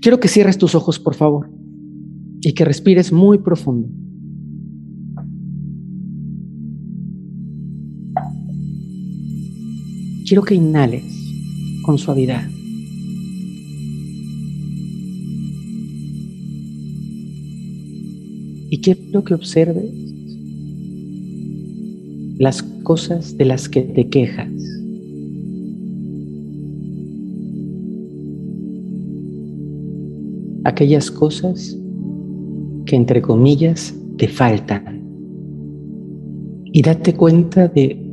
Quiero que cierres tus ojos, por favor, y que respires muy profundo. Quiero que inhales con suavidad. Y quiero que observes las cosas de las que te quejas. Aquellas cosas que entre comillas te faltan. Y date cuenta de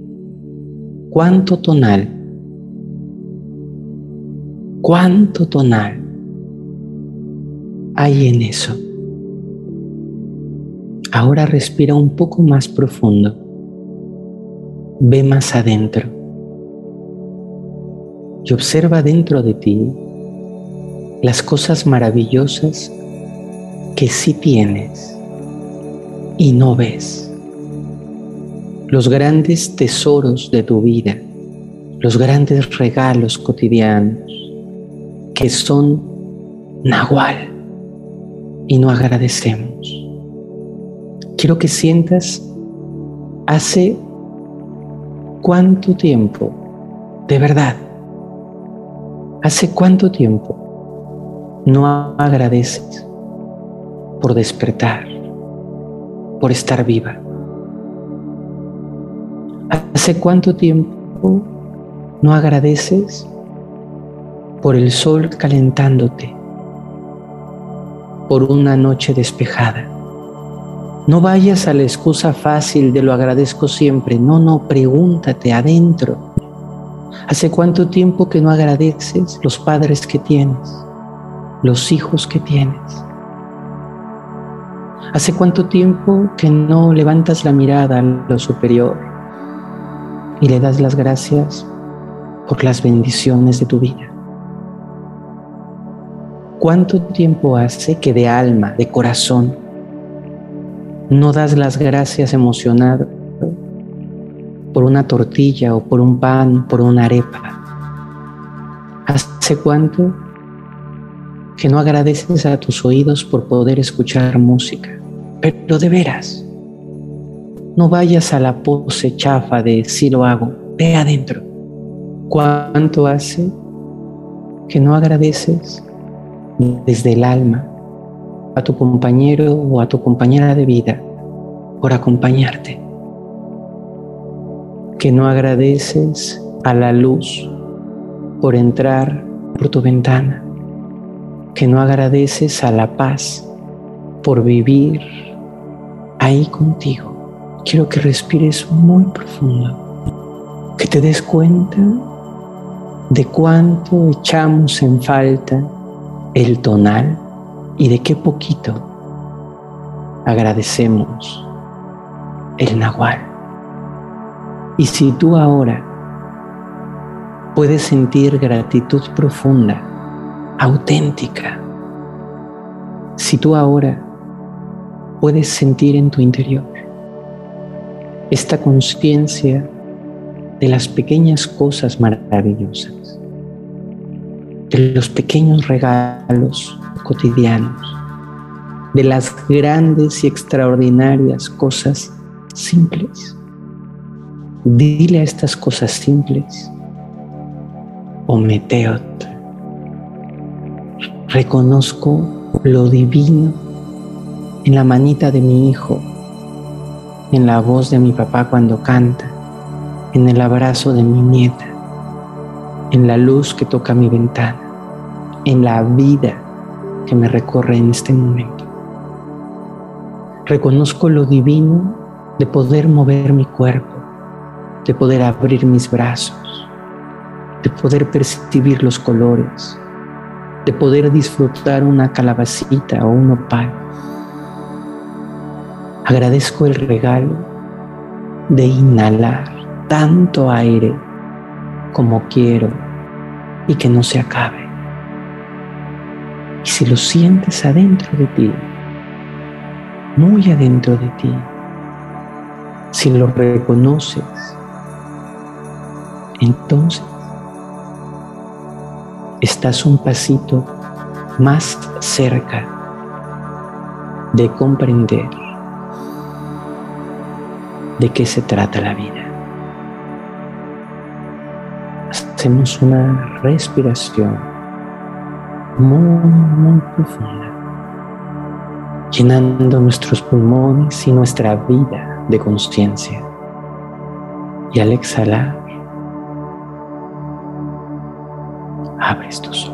cuánto tonal, cuánto tonal hay en eso. Ahora respira un poco más profundo. Ve más adentro. Y observa dentro de ti las cosas maravillosas que sí tienes y no ves. Los grandes tesoros de tu vida, los grandes regalos cotidianos que son nahual y no agradecemos quiero que sientas hace cuánto tiempo, de verdad, hace cuánto tiempo no agradeces por despertar, por estar viva. ¿Hace cuánto tiempo no agradeces por el sol calentándote, por una noche despejada? No vayas a la excusa fácil de lo agradezco siempre. No, no, pregúntate adentro. ¿Hace cuánto tiempo que no agradeces los padres que tienes, los hijos que tienes? ¿Hace cuánto tiempo que no levantas la mirada a lo superior y le das las gracias por las bendiciones de tu vida? ¿Cuánto tiempo hace que de alma, de corazón, no das las gracias emocionado por una tortilla o por un pan, por una arepa. ¿Hace cuánto que no agradeces a tus oídos por poder escuchar música? Pero de veras, no vayas a la pose chafa de si lo hago, ve adentro. ¿Cuánto hace que no agradeces desde el alma a tu compañero o a tu compañera de vida por acompañarte. Que no agradeces a la luz por entrar por tu ventana. Que no agradeces a la paz por vivir ahí contigo. Quiero que respires muy profundo. Que te des cuenta de cuánto echamos en falta el tonal y de qué poquito agradecemos el nahual. Y si tú ahora puedes sentir gratitud profunda, auténtica, si tú ahora puedes sentir en tu interior esta conciencia de las pequeñas cosas maravillosas, de los pequeños regalos cotidianos, de las grandes y extraordinarias cosas simples. Dile a estas cosas simples, Ometeot, reconozco lo divino en la manita de mi hijo, en la voz de mi papá cuando canta, en el abrazo de mi nieta, en la luz que toca mi ventana, en la vida que me recorre en este momento. Reconozco lo divino de poder mover mi cuerpo, de poder abrir mis brazos, de poder percibir los colores, de poder disfrutar una calabacita o un opal. Agradezco el regalo de inhalar tanto aire como quiero y que no se acabe. Y si lo sientes adentro de ti, muy adentro de ti, si lo reconoces, entonces estás un pasito más cerca de comprender de qué se trata la vida. Hacemos una respiración muy, muy profunda, llenando nuestros pulmones y nuestra vida de conciencia. Y al exhalar, Abres tus.